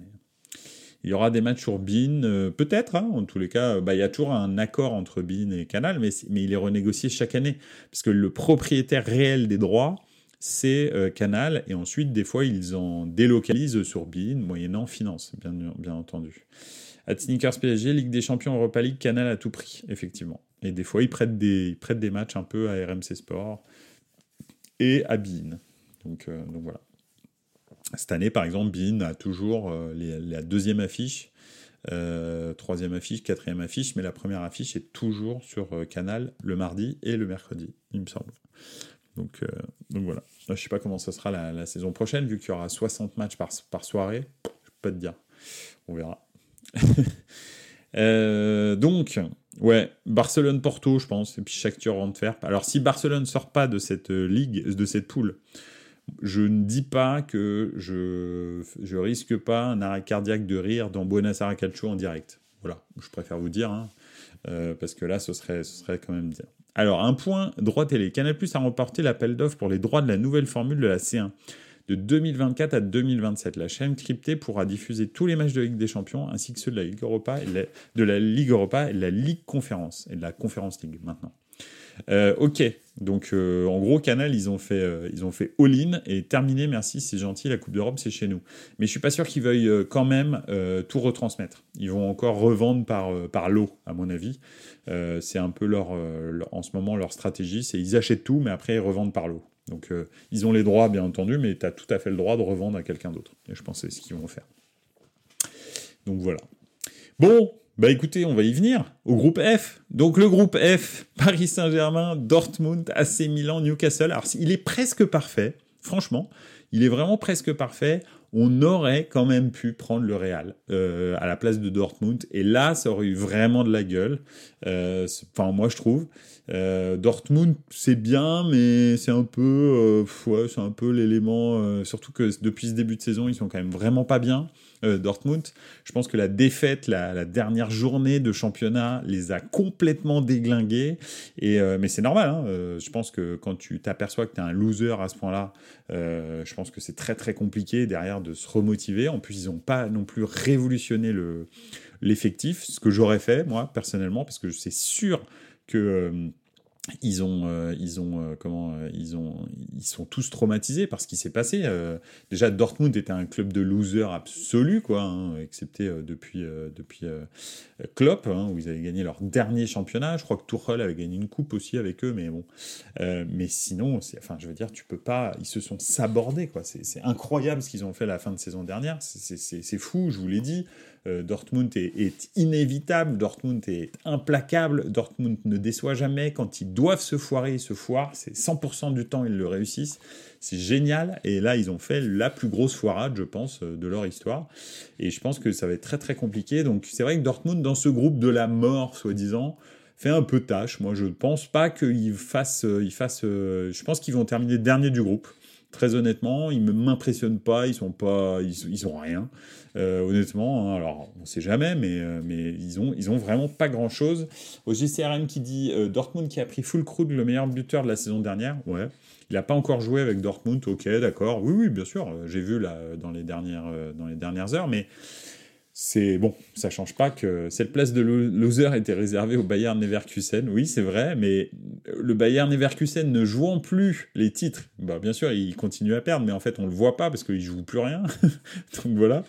Il y aura des matchs sur Bean, peut-être. Hein, en tous les cas, bah, il y a toujours un accord entre Bean et Canal, mais, mais il est renégocié chaque année. Parce que le propriétaire réel des droits, c'est Canal. Et ensuite, des fois, ils en délocalisent sur Bean, moyennant finance, bien, bien entendu. À Sneakers PSG, Ligue des Champions Europa League, Canal à tout prix, effectivement. Et des fois, ils prêtent des, prêtent des matchs un peu à RMC Sport et à Bein. Donc, euh, donc voilà. Cette année, par exemple, Bein a toujours euh, la deuxième affiche, euh, troisième affiche, quatrième affiche, mais la première affiche est toujours sur Canal le mardi et le mercredi, il me semble. Donc, donc voilà. Je ne sais pas comment ça sera la, saison prochaine, vu qu'il y aura 60 matchs par, par soirée. Je peux pas te dire. On verra. donc, Ouais, Barcelone-Porto, je pense, et puis Shakhtar Antwerp. Alors, si Barcelone ne sort pas de cette euh, ligue, de cette poule, je ne dis pas que je, je risque pas un arrêt cardiaque de rire dans Buenos Aires Calcio en direct. Voilà, je préfère vous dire, hein, euh, parce que là, ce serait, ce serait quand même bien. Alors, un point, droit télé. Canal Plus a remporté l'appel d'offres pour les droits de la nouvelle formule de la C1 de 2024 à 2027. La chaîne cryptée pourra diffuser tous les matchs de Ligue des Champions ainsi que ceux de la Ligue Europa et de la Ligue Europa et de la Ligue Conférence et de la Conférence League maintenant. Euh, ok, donc euh, en gros Canal ils ont fait euh, ils ont fait all-in et terminé. Merci, c'est gentil. La Coupe d'Europe c'est chez nous. Mais je suis pas sûr qu'ils veuillent quand même tout retransmettre. Ils vont encore revendre par par à mon avis. c'est un peu leur, en ce moment leur stratégie, c'est ils achètent tout mais après ils revendent par lot. Donc ils ont les droits, bien entendu, mais tu as tout à fait le droit de revendre à quelqu'un d'autre. Et je pense que c'est ce qu'ils vont faire. Donc voilà. Bon, bah écoutez, on va y venir au groupe F. Donc le groupe F, Paris Saint-Germain, Dortmund, AC Milan, Newcastle. Alors il est presque parfait, franchement. Il est vraiment presque parfait. on aurait quand même pu prendre le Real euh, à la place de Dortmund. Et là, ça aurait eu vraiment de la gueule. Euh, enfin, moi, je trouve. Euh, Dortmund, c'est bien, mais c'est un peu, ouais, c'est un peu l'élément. surtout que depuis ce début de saison, ils sont quand même vraiment pas bien. Dortmund. Je pense que la défaite, la, dernière journée de championnat, les a complètement déglingués. Et mais c'est normal. Hein, je pense que quand tu t'aperçois que tu es un loser à ce point-là, je pense que c'est très très compliqué derrière de se remotiver. En plus, ils n'ont pas non plus révolutionné le, l'effectif, ce que j'aurais fait, moi, personnellement, parce que c'est sûr que euh, ils ont, euh, ils ont, euh, comment, euh, ils ont, ils sont tous traumatisés par ce qui s'est passé. déjà, Dortmund était un club de losers absolu, quoi, hein, excepté depuis, depuis Klopp, hein, où ils avaient gagné leur dernier championnat. Je crois que Tuchel avait gagné une coupe aussi avec eux, mais bon. mais sinon, enfin, je veux dire, tu peux pas. Ils se sont sabordés, quoi. C'est incroyable ce qu'ils ont fait la fin de saison dernière. C'est fou, je vous l'ai dit. Euh, Dortmund est, inévitable, Dortmund est implacable, Dortmund ne déçoit jamais. Quand ils doivent se foirer, ils se foirent. C'est 100% du temps, ils le réussissent. C'est génial. Et là, ils ont fait la plus grosse foirade, je pense, euh, de leur histoire. Et je pense que ça va être très très compliqué. Donc c'est vrai que Dortmund, dans ce groupe de la mort, soi-disant, fait un peu tâche. Moi, je ne pense pas qu'ils fassent, euh, ils fassent. je pense qu'ils vont terminer dernier du groupe. Très honnêtement, ils ne m'impressionnent pas, ils sont pas, ils, ont rien. Euh, honnêtement, hein, alors on ne sait jamais, mais, euh, mais ils, ont, ils ont vraiment pas grand chose. Au GCRM qui dit euh, Dortmund qui a pris full le meilleur buteur de la saison dernière, ouais. Il n'a pas encore joué avec Dortmund, ok, d'accord. Oui, oui, bien sûr, j'ai vu là dans les dernières, dans les dernières heures, mais c'est bon, ça change pas que cette place de loser était réservée au Bayern Leverkusen. Oui, c'est vrai, mais le Bayern Leverkusen ne jouant plus les titres, bah bien sûr, il continue à perdre, mais en fait, on le voit pas parce qu'ils jouent plus rien. Donc voilà,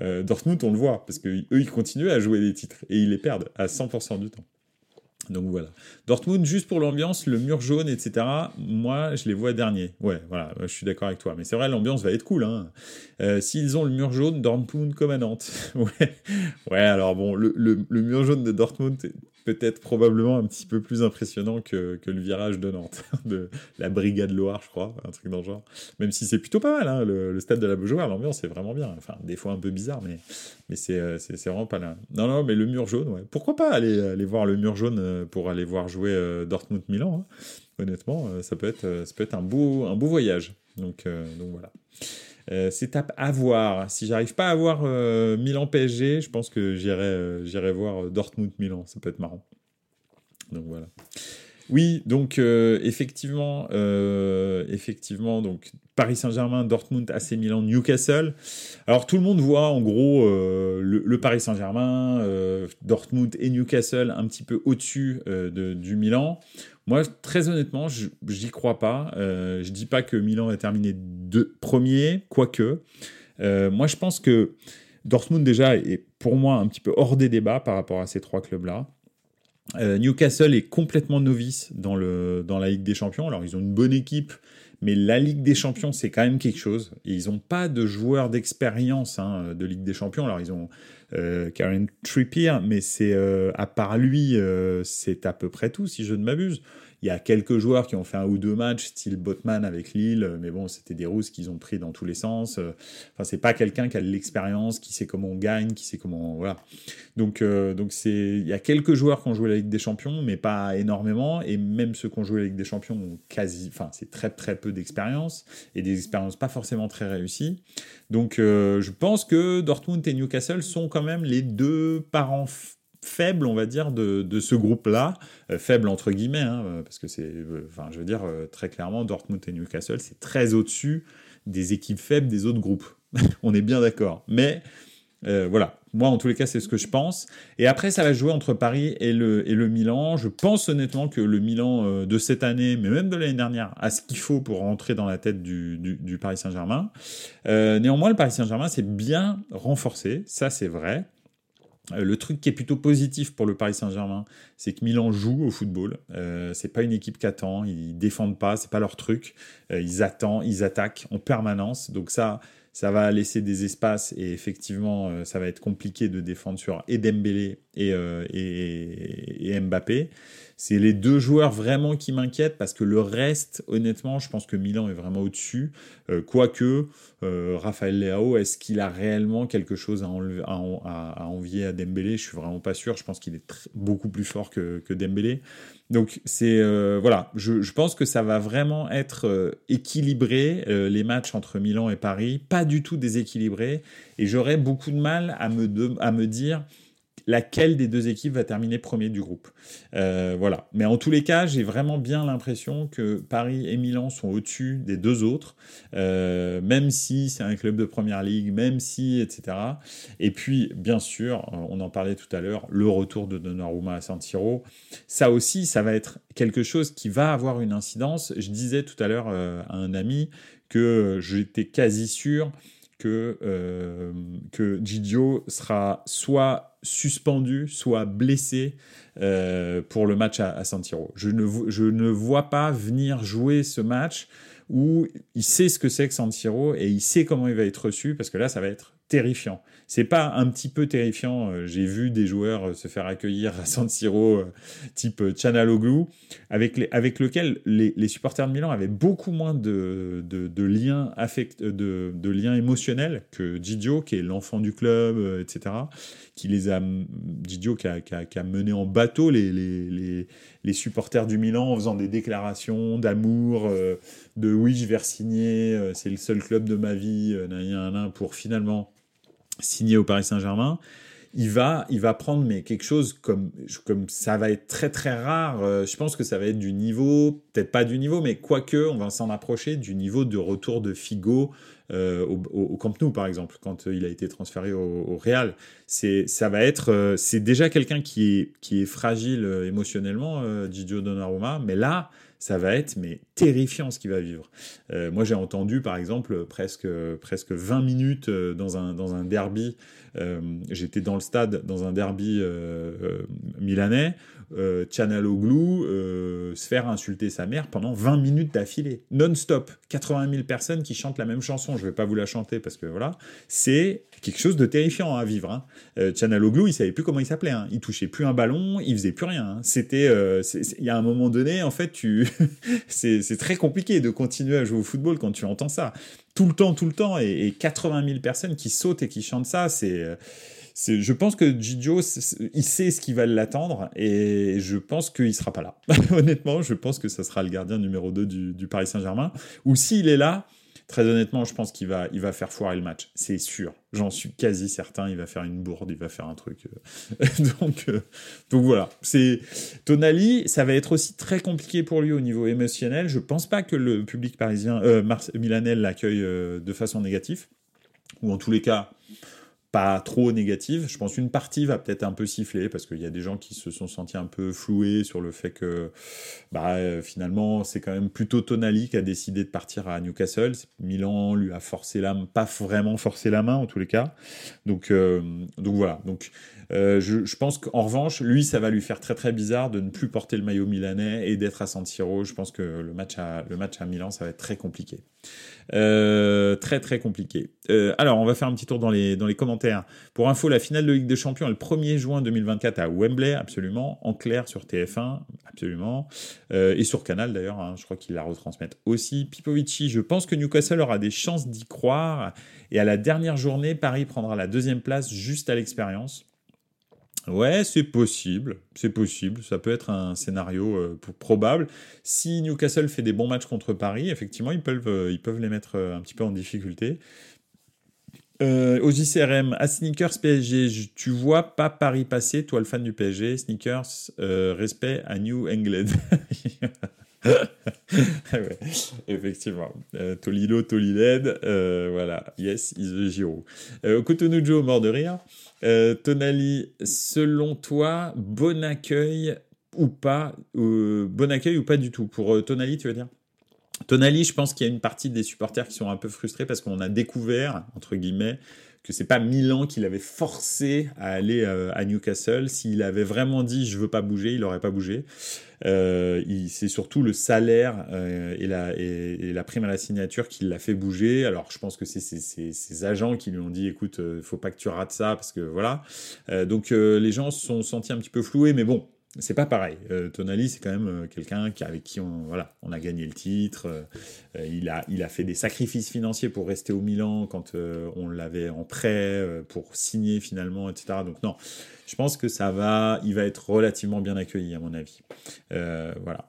euh, Dortmund, on le voit parce que eux, ils continuent à jouer les titres et ils les perdent à 100% du temps. Donc voilà. Dortmund, juste pour l'ambiance, le mur jaune, etc. Moi, je les vois derniers. Ouais, voilà, je suis d'accord avec toi. Mais c'est vrai, l'ambiance va être cool. Hein. Euh, s'ils ont le mur jaune, Dortmund comme à Nantes. ouais. ouais, alors bon, le, le mur jaune de Dortmund peut-être probablement un petit peu plus impressionnant que, que, le virage de Nantes, de la Brigade Loire, je crois, un truc dans le genre. Même si c'est plutôt pas mal, hein, le, stade de la Beaujoire, l'ambiance est vraiment bien. Enfin, des fois un peu bizarre, mais, mais c'est, euh, c'est, vraiment pas là. Non, non, mais le mur jaune, ouais. Pourquoi pas aller, aller voir le mur jaune euh, pour aller voir jouer euh, Dortmund-Milan hein. Honnêtement, ça peut être, ça peut être un, beau, un beau voyage. Donc, donc voilà. Euh, c'est à, voir. Si j'arrive pas à voir euh, Milan PSG, je pense que j'irai euh, voir Dortmund Milan. Ça peut être marrant. Donc voilà. Oui, donc effectivement, effectivement, donc Paris Saint-Germain, Dortmund, AC Milan, Newcastle. Alors tout le monde voit en gros le, Paris Saint-Germain, Dortmund et Newcastle un petit peu au-dessus du Milan. Moi, très honnêtement, je n'y crois pas. Euh, je dis pas que Milan terminer de premier, quoique. Euh, moi, je pense que Dortmund déjà est pour moi un petit peu hors des débats par rapport à ces trois clubs-là. Euh, Newcastle est complètement novice dans, le, dans la Ligue des Champions. Alors, ils ont une bonne équipe, mais la Ligue des Champions, c'est quand même quelque chose. ils n'ont pas de joueurs d'expérience hein, de Ligue des Champions. Alors, ils ont Karen Trippier, mais c'est euh, à part lui, euh, c'est à peu près tout, si je ne m'abuse. Il y a quelques joueurs qui ont fait un ou deux matchs, style Botman avec Lille, mais bon, c'était des rousses qu'ils ont pris dans tous les sens. Enfin, c'est pas quelqu'un qui a de l'expérience, qui sait comment on gagne, qui sait comment. Voilà. Donc, donc c'est, il y a quelques joueurs qui ont joué la Ligue des Champions, mais pas énormément. Et même ceux qui ont joué la Ligue des Champions ont quasi. Enfin, c'est très très peu d'expérience et des expériences pas forcément très réussies. Donc, je pense que Dortmund et Newcastle sont quand même les deux parents faibles, on va dire, de, ce groupe-là, euh, faibles entre guillemets, hein, euh, parce que c'est, euh, enfin, je veux dire, très clairement, Dortmund et Newcastle, c'est très au-dessus des équipes faibles des autres groupes. on est bien d'accord. Mais voilà, moi en tous les cas, c'est ce que je pense. Et après, ça va jouer entre Paris et le, et le Milan. Je pense honnêtement que le Milan de cette année, mais même de l'année dernière, a ce qu'il faut pour rentrer dans la tête du, du Paris Saint-Germain. néanmoins, le Paris Saint-Germain s'est bien renforcé, ça c'est vrai. Euh, le truc qui est plutôt positif pour le Paris Saint-Germain, c'est que Milan joue au football. Euh, c'est pas une équipe qui attend, ils défendent pas, c'est pas leur truc. Euh, ils attendent, ils attaquent en permanence. Donc ça, ça va laisser des espaces et effectivement, euh, ça va être compliqué de défendre sur et et, et, Mbappé. C'est les deux joueurs vraiment qui m'inquiètent parce que le reste, honnêtement, je pense que Milan est vraiment au-dessus. Euh, quoique, euh, Raphaël est-ce qu'il a réellement quelque chose à, envier à Dembélé? Je suis vraiment pas sûr. Je pense qu'il est beaucoup plus fort que, Dembélé. Donc c'est euh, voilà, je, pense que ça va vraiment être équilibré les matchs entre Milan et Paris, pas du tout déséquilibré. Et j'aurais beaucoup de mal à me dire laquelle des deux équipes va terminer premier du groupe. Euh, voilà. Mais en tous les cas, j'ai vraiment bien l'impression que Paris et Milan sont au-dessus des deux autres, euh, même si c'est un club de première ligue, même si, etc. Et puis, bien sûr, on en parlait tout à l'heure, le retour de Donnarumma à San Siro, ça aussi, ça va être quelque chose qui va avoir une incidence. Je disais tout à l'heure euh, à un ami que j'étais quasi sûr que, euh, que sera soit suspendu, soit blessé euh, pour le match à, San Siro. Je ne, je ne vois pas venir jouer ce match où il sait ce que c'est que San et il sait comment il va être reçu, parce que là, ça va être terrifiant. C'est pas un petit peu terrifiant. Euh, j'ai vu des joueurs euh, se faire accueillir à San Siro, euh, type Chanaloglu, avec, avec lequel les, supporters de Milan avaient beaucoup moins de, liens affect, de, liens émotionnels que Gigio, qui est l'enfant du club, etc. Qui les a, Gigio qui a, qui, a, mené en bateau les, les, les, supporters du Milan en faisant des déclarations d'amour, de oui, je vais signer, c'est le seul club de ma vie, pour finalement signé au Paris Saint-Germain, il va, il va prendre mais quelque chose comme, comme ça va être très très rare. Euh, je pense que ça va être du niveau, peut-être pas du niveau, mais quoique on va s'en approcher du niveau de retour de Figo euh, au, Camp Nou par exemple quand il a été transféré au, Real. C'est, ça va être, euh, c'est déjà quelqu'un qui est, qui est fragile émotionnellement, Gigio Donnarumma, mais là ça va être mais terrifiant ce qu'il va vivre. Euh, moi j'ai entendu par exemple presque presque 20 minutes euh, dans un dans un derby. Euh, j'étais dans le stade dans un derby milanais euh, Chanaloglu euh, se faire insulter sa mère pendant 20 minutes d'affilée, non-stop. 80 000 personnes qui chantent la même chanson. Je vais pas vous la chanter parce que voilà, c'est quelque chose de terrifiant à vivre. Hein. Euh, Chanaloglu, il savait plus comment il s'appelait. Hein. Il touchait plus un ballon, il faisait plus rien. Hein. C'était, euh, il y a un moment donné, en fait, tu, c'est très compliqué de continuer à jouer au football quand tu entends ça tout le temps, tout le temps, et, et 80 000 personnes qui sautent et qui chantent ça, c'est euh, je pense que Gigio, il sait ce qui va l'attendre et je pense qu'il sera pas là. honnêtement, je pense que ça sera le gardien numéro 2 du, Paris Saint-Germain. Ou s'il est là, très honnêtement, je pense qu'il va, il faire foirer le match. C'est sûr. J'en suis quasi certain. Il va faire une bourde, il va faire un truc. Euh. donc, euh, donc voilà. C'est Tonali, ça va être aussi très compliqué pour lui au niveau émotionnel. Je pense pas que le public parisien, euh, milanais l'accueille de façon négative. Ou en tous les cas, pas trop négative. Je pense qu'une partie va peut-être un peu siffler parce qu'il y a des gens qui se sont sentis un peu floués sur le fait que bah, euh, finalement c'est quand même plutôt Tonali qui a décidé de partir à Newcastle. Milan lui a forcé la main, pas vraiment forcé la main en tous les cas. Donc, euh, donc voilà. Donc euh, je, pense qu'en revanche, lui, ça va lui faire très très bizarre de ne plus porter le maillot milanais et d'être à San Siro. Je pense que le match à, Milan, ça va être très compliqué. Euh, très très compliqué. Euh, alors, on va faire un petit tour dans les, commentaires. Pour info, la finale de Ligue des Champions est le 1er juin 2024 à Wembley, absolument. En clair sur TF1, absolument. Et sur Canal d'ailleurs, hein, je crois qu'ils la retransmettent aussi. Pipovici, je pense que Newcastle aura des chances d'y croire. Et à la dernière journée, Paris prendra la deuxième place juste à l'expérience. Ouais, c'est possible, c'est possible, ça peut être un scénario euh, probable. Si Newcastle fait des bons matchs contre Paris, effectivement, ils peuvent, euh, ils peuvent les mettre euh, un petit peu en difficulté. au JCRM, à Sneakers PSG, tu vois pas Paris passer, toi le fan du PSG, Sneakers, respect à New England. ouais, effectivement. Tolilo, Toliled, voilà. Yes, is the Giro. Euh, Cotonou mort de rire. Euh, Tonali, selon toi, bon accueil ou pas euh, Bon accueil ou pas du tout? Pour euh, Tonali, tu veux dire? Tonali, je pense qu'il y a une partie des supporters qui sont un peu frustrés parce qu'on a découvert, entre guillemets, que c'est pas Milan qui l'avait forcé à aller euh, à Newcastle. S'il avait vraiment dit je veux pas bouger, il aurait pas bougé. Euh, c'est surtout le salaire euh, et, la, et, la prime à la signature qui l'a fait bouger. Alors je pense que c'est ses agents qui lui ont dit écoute, faut pas que tu rates ça parce que voilà. donc les gens se sont sentis un petit peu floués, mais bon, c'est pas pareil. Tonali, c'est quand même quelqu'un qui, avec qui on, voilà, on a gagné le titre. il, a, il a fait des sacrifices financiers pour rester au Milan quand on l'avait en prêt, pour signer finalement, etc. Donc non, je pense que ça va, il va être relativement bien accueilli à mon avis. voilà.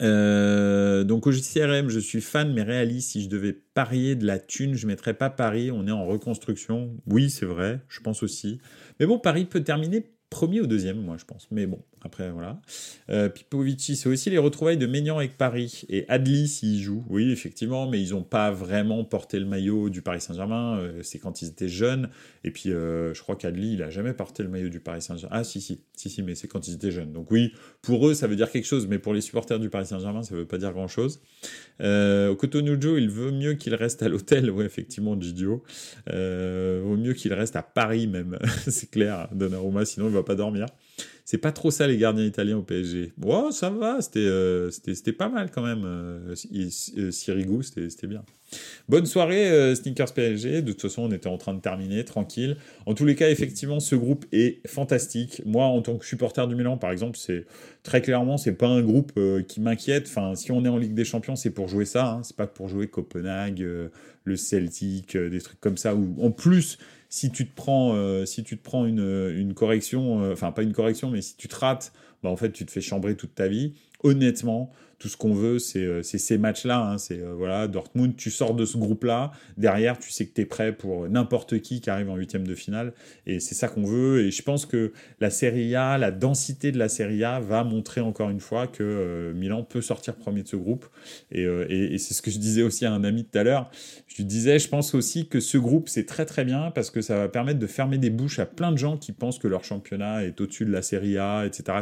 Euh, donc au JCRM, je suis fan mais réaliste. Si je devais parier de la thune, je mettrais pas Paris. On est en reconstruction. Oui, c'est vrai, je pense aussi. Mais bon, Paris peut terminer premier ou deuxième, moi je pense. Mais bon, après, voilà. Euh, Pipovici, c'est aussi les retrouvailles de Maignan avec Paris. Et Adli, s'il joue. Oui, effectivement, mais ils n'ont pas vraiment porté le maillot du Paris Saint-Germain. Euh, c'est quand ils étaient jeunes. Et puis, euh, je crois qu'Adli, il a jamais porté le maillot du Paris Saint-Germain. Ah, si, si, si, si, mais c'est quand ils étaient jeunes. Donc, oui, pour eux, ça veut dire quelque chose. Mais pour les supporters du Paris Saint-Germain, ça veut pas dire grand-chose. Euh, Cotonujo, il veut mieux qu'il reste à l'hôtel. Oui, effectivement, Gidio. Vaut mieux qu'il reste à Paris, même. c'est clair, Donnarumma, sinon il va pas dormir. C'est pas trop ça les gardiens italiens au PSG. Bon, ça va, c'était euh, pas mal quand même. Euh, euh Sirigu, c'était bien. Bonne soirée euh, Sneakers PSG. De toute façon, on était en train de terminer, tranquille. En tous les cas, effectivement, ce groupe est fantastique. Moi, en tant que supporter du Milan, par exemple, c'est très clairement, c'est pas un groupe qui m'inquiète. Enfin, si on est en Ligue des Champions, c'est pour jouer ça. Hein. C'est pas pour jouer Copenhague, le Celtic, des trucs comme ça. Où en plus si tu te prends, euh, si tu te prends une, une correction, euh, enfin pas une correction, mais si tu te rates, bah, en fait tu te fais chambrer toute ta vie. Honnêtement, tout ce qu'on veut, c'est euh, ces matchs-là. Hein. c'est euh, voilà, Dortmund, tu sors de ce groupe-là. Derrière, tu sais que tu es prêt pour n'importe qui qui arrive en huitième de finale. Et c'est ça qu'on veut. Et je pense que la Serie A, la densité de la Serie A va montrer encore une fois que euh, Milan peut sortir premier de ce groupe. Et, et, c'est ce que je disais aussi à un ami tout à l'heure. Je lui disais, je pense aussi que ce groupe, c'est très très bien parce que ça va permettre de fermer des bouches à plein de gens qui pensent que leur championnat est au-dessus de la Serie A, etc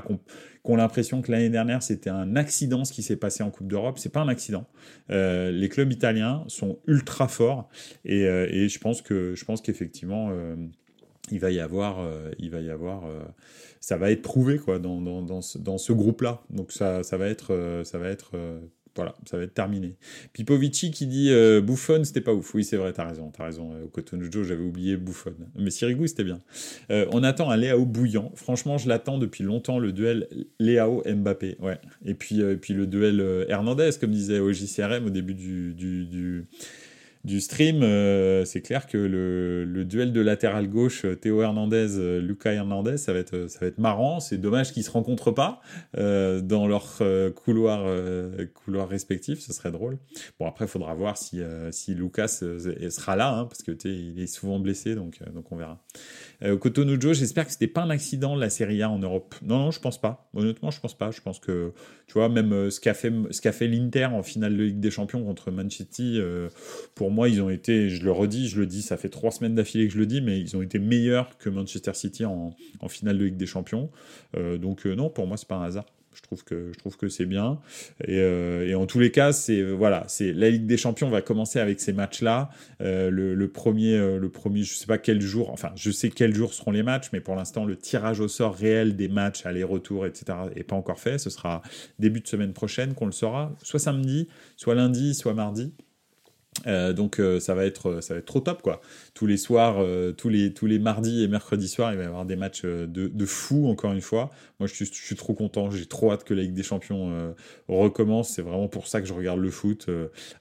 qui ont l'impression que l'année dernière c'était un accident ce qui s'est passé en Coupe d'Europe. C'est pas un accident. Euh, les clubs italiens sont ultra forts et, euh, et je pense que je pense qu'effectivement euh, il va y avoir il va y avoir ça va être prouvé quoi dans, dans, dans ce, dans ce groupe là. Donc ça, ça va être ça va être voilà, ça va être terminé. Pipovici qui dit euh, Buffon, c'était pas ouf. Oui, c'est vrai, t'as raison, t'as raison. Au Cotonou j'avais oublié Buffon. Mais Sirigu, c'était bien. Euh, on attend un Léao bouillant. Franchement, je l'attends depuis longtemps, le duel Léao-Mbappé. Ouais. Et puis, euh, puis le duel euh, Hernandez, comme disait OJCRM au début du du stream, euh, c'est clair que le, duel de latéral gauche euh, Théo Hernandez, euh, Lucas Hernandez, ça va être, ça va être marrant. C'est dommage qu'ils se rencontrent pas dans leur couloir, couloir respectif, ce serait drôle. Bon après, il faudra voir si, si Lucas sera là, hein, parce que il est souvent blessé, donc, donc on verra. Euh, Cotonou j'espère que c'était pas un accident la Serie A en Europe. Non, non, je pense pas. Honnêtement, je pense pas. Je pense que, tu vois, même euh, ce qu'a fait, l'Inter en finale de Ligue des Champions contre Manchester, euh, pour moi, ils ont été, je le redis, je le dis, ça fait trois semaines d'affilée que je le dis, mais ils ont été meilleurs que Manchester City en, finale de Ligue des Champions. donc non, pour moi, c'est pas un hasard. Je trouve que je trouve que c'est bien. Et, euh, et, en tous les cas, c'est voilà, c'est la Ligue des Champions va commencer avec ces matchs-là. Euh, le, premier, euh, le premier, je sais pas quel jour. Enfin, je sais quels jours seront les matchs, mais pour l'instant, le tirage au sort réel des matchs, aller-retour, etc., est pas encore fait. Ce sera début de semaine prochaine qu'on le saura, soit samedi, soit lundi, soit mardi. Euh, donc euh, ça va être ça va être trop top quoi. Tous les soirs, euh, tous les tous les mardis et mercredis soirs, il va y avoir des matchs de, de fou encore une fois. Moi je suis, je suis trop content, j'ai trop hâte que la Ligue des Champions recommence. C'est vraiment pour ça que je regarde le foot.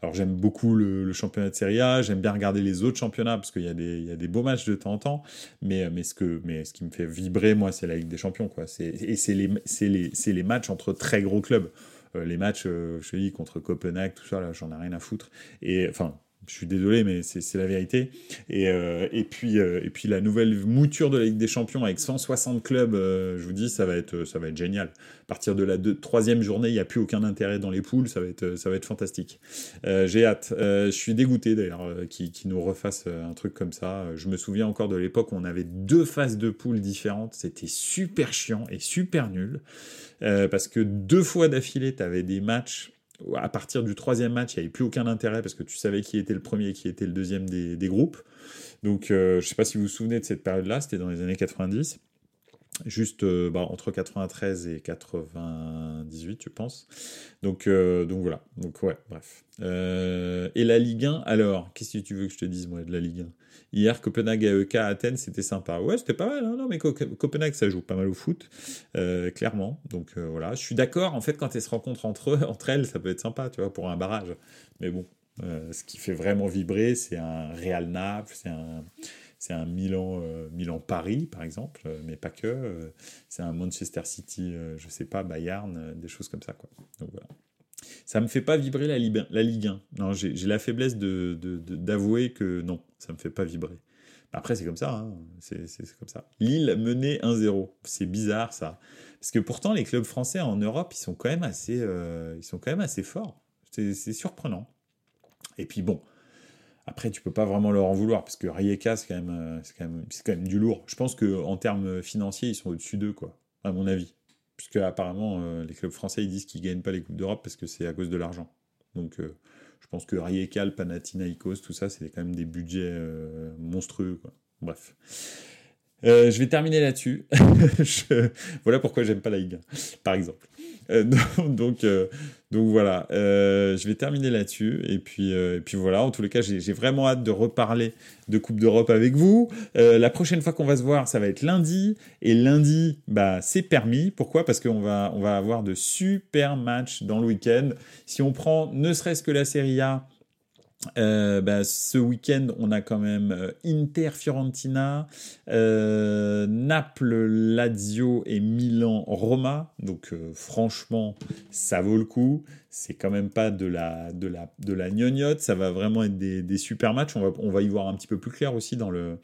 alors j'aime beaucoup le, championnat de Serie A, j'aime bien regarder les autres championnats parce qu'il y a des il y a des beaux matchs de temps en temps. Mais mais ce que mais ce qui me fait vibrer moi c'est la Ligue des Champions quoi. Et c'est les c'est les c'est les matchs entre très gros clubs. Euh, les matchs, euh, je te dis, contre Copenhague, tout ça, là, j'en ai rien à foutre. Et enfin, je suis désolé, mais c'est la vérité. Et, euh, et, puis, et puis la nouvelle mouture de la Ligue des Champions avec 160 clubs, je vous dis, ça va être, ça va être génial. À partir de la troisième journée, il n'y a plus aucun intérêt dans les poules, ça va être, ça va être fantastique. J'ai hâte. je suis dégoûté d'ailleurs qu'ils qui nous refassent un truc comme ça. Je me souviens encore de l'époque où on avait deux phases de poules différentes. C'était super chiant et super nul. Euh, parce que deux fois d'affilée, tu avais des matchs. À partir du troisième match, il n'y avait plus aucun intérêt parce que tu savais qui était le premier et qui était le deuxième des, groupes. Donc, euh, je ne sais pas si vous vous souvenez de cette période-là, c'était dans les années 90 juste euh, bah, entre 93 et 99, 18, je pense. Donc, donc voilà. Donc ouais, bref. et la Ligue 1, alors, qu'est-ce que tu veux que je te dise, moi, de la Ligue 1 Hier, Copenhague AEK à Athènes, c'était sympa. Ouais, c'était pas mal. Hein non, mais Copenhague, ça joue pas mal au foot, clairement. Donc voilà, je suis d'accord. En fait, quand elles se rencontrent entre, eux, entre elles, ça peut être sympa, tu vois, pour un barrage. Mais bon, ce qui fait vraiment vibrer, c'est un Real Naples, c'est un c'est un Milan, euh, Milan Paris par exemple, euh, mais pas que. Euh, c'est un Manchester City, je sais pas, Bayern, des choses comme ça quoi. Donc voilà. Ça me fait pas vibrer la, Ligue 1. Non, j'ai la faiblesse de d'avouer que non, ça me fait pas vibrer. Après, c'est comme ça, hein. c'est comme ça. Lille menait 1-0. C'est bizarre ça. Parce que pourtant, les clubs français en Europe, ils sont quand même assez, ils sont quand même assez forts. C'est surprenant. Et puis bon, après, tu peux pas vraiment leur en vouloir, parce que Rijeka, c'est quand, même, euh, même, quand même du lourd. Je pense qu'en termes financiers, ils sont au-dessus d'eux, quoi, à mon avis. Puisque apparemment, euh, les clubs français, ils disent qu'ils gagnent pas les Coupes d'Europe parce que c'est à cause de l'argent. Donc, euh, je pense que Rijeka, Panathinaikos, tout ça, c'est quand même des budgets monstrueux. Bref. Je vais terminer là-dessus. Voilà pourquoi j'aime pas la Ligue par exemple. Euh, donc, euh, donc voilà, euh, je vais terminer là-dessus. Et puis, et puis voilà, en tous les cas, j'ai vraiment hâte de reparler de Coupe d'Europe avec vous. la prochaine fois qu'on va se voir, ça va être lundi. Et lundi, bah, c'est permis. Pourquoi? Parce qu'on va, on va avoir de super matchs dans le week-end. Si on prend ne serait-ce que la Serie A, euh, bah, ce week-end, on a quand même euh, Inter Fiorentina, euh, Naples, Lazio et Milan Roma. Donc franchement, ça vaut le coup. C'est quand même pas de la de la de la gnognotte. Ça va vraiment être des, des, super matchs. On va on va y voir un petit peu plus clair aussi dans le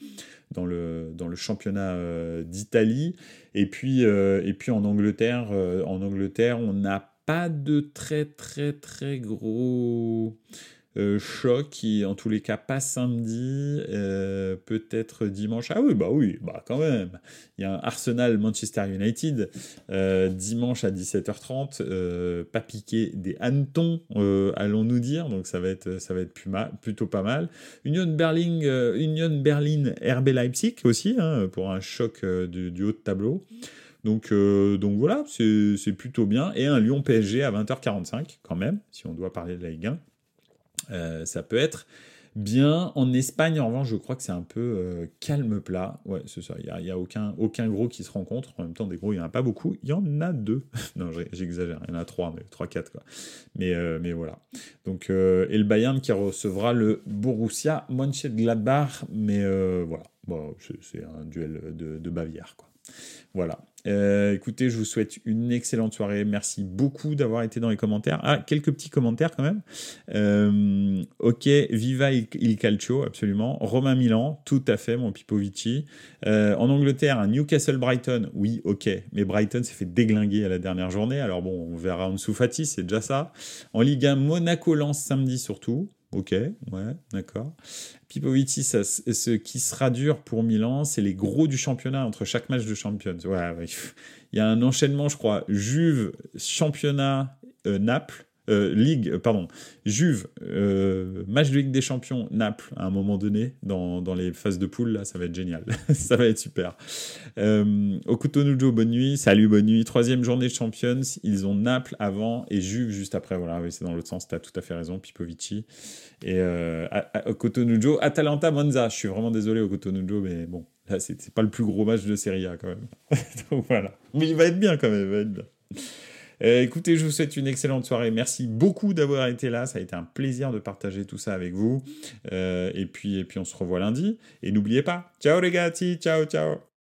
dans le dans le championnat d'Italie. Et puis et puis en Angleterre, en Angleterre, on n'a pas de très très très gros euh, choc qui, en tous les cas, pas samedi, euh, peut-être dimanche. Ah oui, bah oui, bah quand même. Il y a un Arsenal Manchester United euh, dimanche à 17h30, pas piqué des hannetons, allons-nous dire. Donc ça va être, ça va être plutôt pas mal. Union Berlin, Union Berlin, RB Leipzig aussi hein, pour un choc du, haut de tableau. Donc, donc voilà, c'est plutôt bien. Et un Lyon PSG à 20h45 quand même, si on doit parler de la Ligue 1. Euh, ça peut être bien. En Espagne, en revanche, je crois que c'est un peu euh, calme plat. Ouais, c'est ça. Il n'y a, aucun, aucun gros qui se rencontre. En même temps, des gros, il n'y en a pas beaucoup. Il y en a deux. non, j'exagère. Il y en a trois, mais trois, quatre. Mais, euh, mais voilà. Donc, et le Bayern qui recevra le Borussia Mönchengladbach. Mais voilà. C'est un duel de, de Bavière, quoi. Voilà. Euh, écoutez, je vous souhaite une excellente soirée. Merci beaucoup d'avoir été dans les commentaires. Ah, quelques petits commentaires quand même. Euh, ok, viva il, calcio, absolument. Romain Milan, tout à fait, mon Pipovici. Euh, en Angleterre, Newcastle Brighton, oui, ok. Mais Brighton s'est fait déglinguer à la dernière journée. Alors bon, on verra en dessous c'est déjà ça. En Ligue 1, Monaco lance samedi surtout. Ok, ouais, d'accord. Pipovici, ce qui sera dur pour Milan, c'est les gros du championnat entre chaque match de Champions. Ouais, il y a un enchaînement, je crois. Juve, championnat, euh, Naples. Euh, Ligue, euh, pardon, Juve, euh, match de Ligue des Champions, Naples, à un moment donné, dans, dans les phases de poule, là, ça va être génial. ça va être super. Euh, Okutonujo, bonne nuit. Salut, bonne nuit. Troisième journée de Champions. Ils ont Naples avant et Juve juste après. Voilà, c'est dans l'autre sens. Tu as tout à fait raison, Pipovici. Et euh, Okutonujo, Atalanta, Monza. Je suis vraiment désolé, Okutonujo, mais bon, là, c'est pas le plus gros match de Serie A quand même. Donc voilà. Mais il va être bien quand même, il va être bien. Euh, écoutez, je vous souhaite une excellente soirée. Merci beaucoup d'avoir été là. Ça a été un plaisir de partager tout ça avec vous. Euh, et, puis, et puis, on se revoit lundi. Et n'oubliez pas, ciao les gars, ciao, ciao.